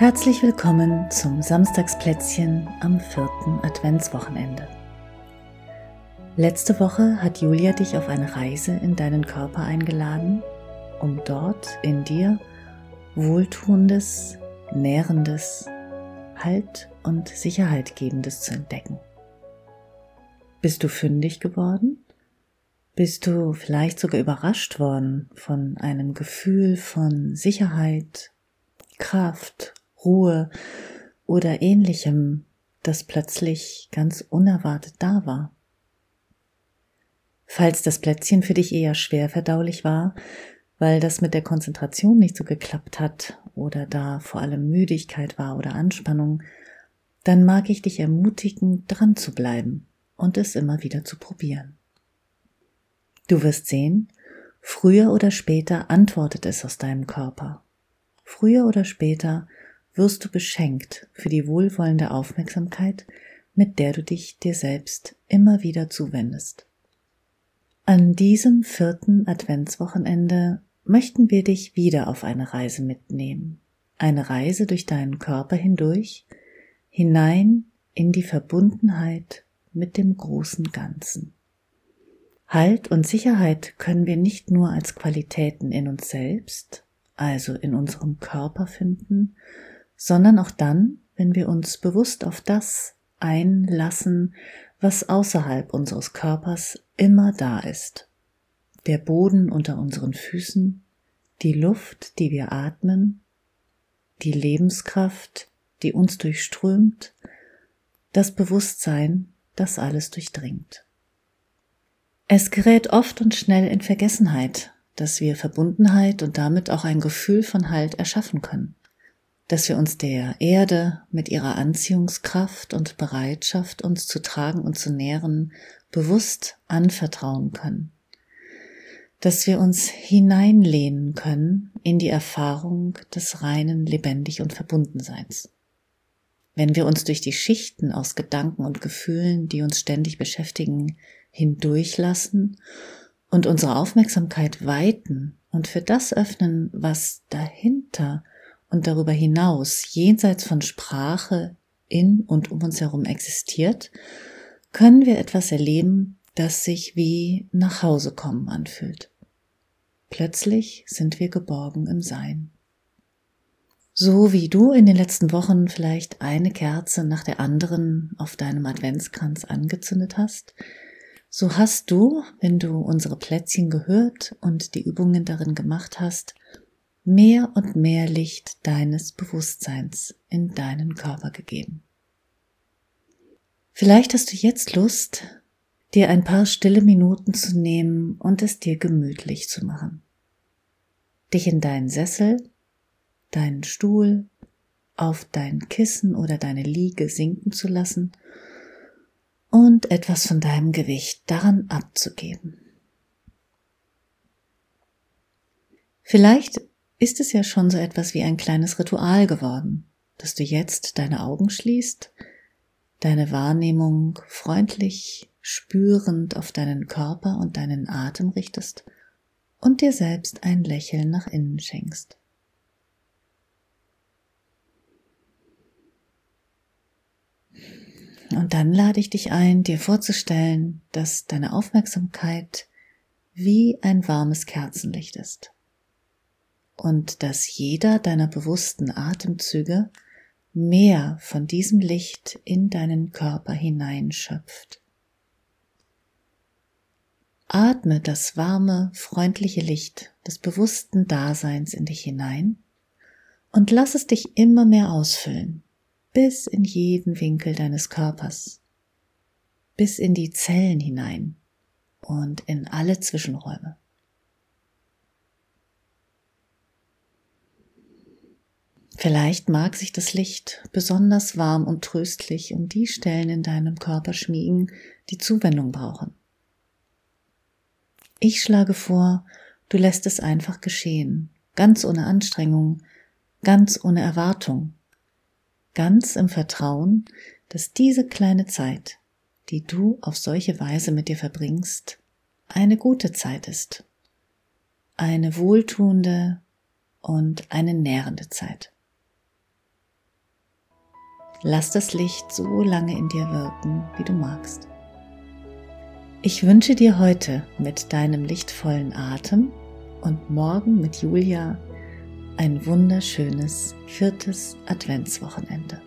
Herzlich willkommen zum Samstagsplätzchen am vierten Adventswochenende. Letzte Woche hat Julia dich auf eine Reise in deinen Körper eingeladen, um dort in dir Wohltuendes, Nährendes, Halt und Sicherheit gebendes zu entdecken. Bist du fündig geworden? Bist du vielleicht sogar überrascht worden von einem Gefühl von Sicherheit, Kraft Ruhe oder ähnlichem, das plötzlich ganz unerwartet da war. Falls das Plätzchen für dich eher schwer verdaulich war, weil das mit der Konzentration nicht so geklappt hat oder da vor allem Müdigkeit war oder Anspannung, dann mag ich dich ermutigen, dran zu bleiben und es immer wieder zu probieren. Du wirst sehen, früher oder später antwortet es aus deinem Körper. Früher oder später wirst du beschenkt für die wohlwollende Aufmerksamkeit, mit der du dich dir selbst immer wieder zuwendest. An diesem vierten Adventswochenende möchten wir dich wieder auf eine Reise mitnehmen. Eine Reise durch deinen Körper hindurch, hinein in die Verbundenheit mit dem großen Ganzen. Halt und Sicherheit können wir nicht nur als Qualitäten in uns selbst, also in unserem Körper finden, sondern auch dann, wenn wir uns bewusst auf das einlassen, was außerhalb unseres Körpers immer da ist. Der Boden unter unseren Füßen, die Luft, die wir atmen, die Lebenskraft, die uns durchströmt, das Bewusstsein, das alles durchdringt. Es gerät oft und schnell in Vergessenheit, dass wir Verbundenheit und damit auch ein Gefühl von Halt erschaffen können dass wir uns der Erde mit ihrer Anziehungskraft und Bereitschaft, uns zu tragen und zu nähren, bewusst anvertrauen können. Dass wir uns hineinlehnen können in die Erfahrung des reinen Lebendig und Verbundenseins. Wenn wir uns durch die Schichten aus Gedanken und Gefühlen, die uns ständig beschäftigen, hindurchlassen und unsere Aufmerksamkeit weiten und für das öffnen, was dahinter und darüber hinaus jenseits von Sprache in und um uns herum existiert, können wir etwas erleben, das sich wie nach Hause kommen anfühlt. Plötzlich sind wir geborgen im Sein. So wie du in den letzten Wochen vielleicht eine Kerze nach der anderen auf deinem Adventskranz angezündet hast, so hast du, wenn du unsere Plätzchen gehört und die Übungen darin gemacht hast, mehr und mehr Licht deines Bewusstseins in deinen Körper gegeben. Vielleicht hast du jetzt Lust, dir ein paar stille Minuten zu nehmen und es dir gemütlich zu machen. Dich in deinen Sessel, deinen Stuhl, auf dein Kissen oder deine Liege sinken zu lassen und etwas von deinem Gewicht daran abzugeben. Vielleicht ist es ja schon so etwas wie ein kleines Ritual geworden, dass du jetzt deine Augen schließt, deine Wahrnehmung freundlich spürend auf deinen Körper und deinen Atem richtest und dir selbst ein Lächeln nach innen schenkst. Und dann lade ich dich ein, dir vorzustellen, dass deine Aufmerksamkeit wie ein warmes Kerzenlicht ist und dass jeder deiner bewussten Atemzüge mehr von diesem Licht in deinen Körper hineinschöpft. Atme das warme, freundliche Licht des bewussten Daseins in dich hinein und lass es dich immer mehr ausfüllen, bis in jeden Winkel deines Körpers, bis in die Zellen hinein und in alle Zwischenräume. Vielleicht mag sich das Licht besonders warm und tröstlich um die Stellen in deinem Körper schmiegen, die Zuwendung brauchen. Ich schlage vor, du lässt es einfach geschehen, ganz ohne Anstrengung, ganz ohne Erwartung, ganz im Vertrauen, dass diese kleine Zeit, die du auf solche Weise mit dir verbringst, eine gute Zeit ist, eine wohltuende und eine nährende Zeit. Lass das Licht so lange in dir wirken, wie du magst. Ich wünsche dir heute mit deinem lichtvollen Atem und morgen mit Julia ein wunderschönes viertes Adventswochenende.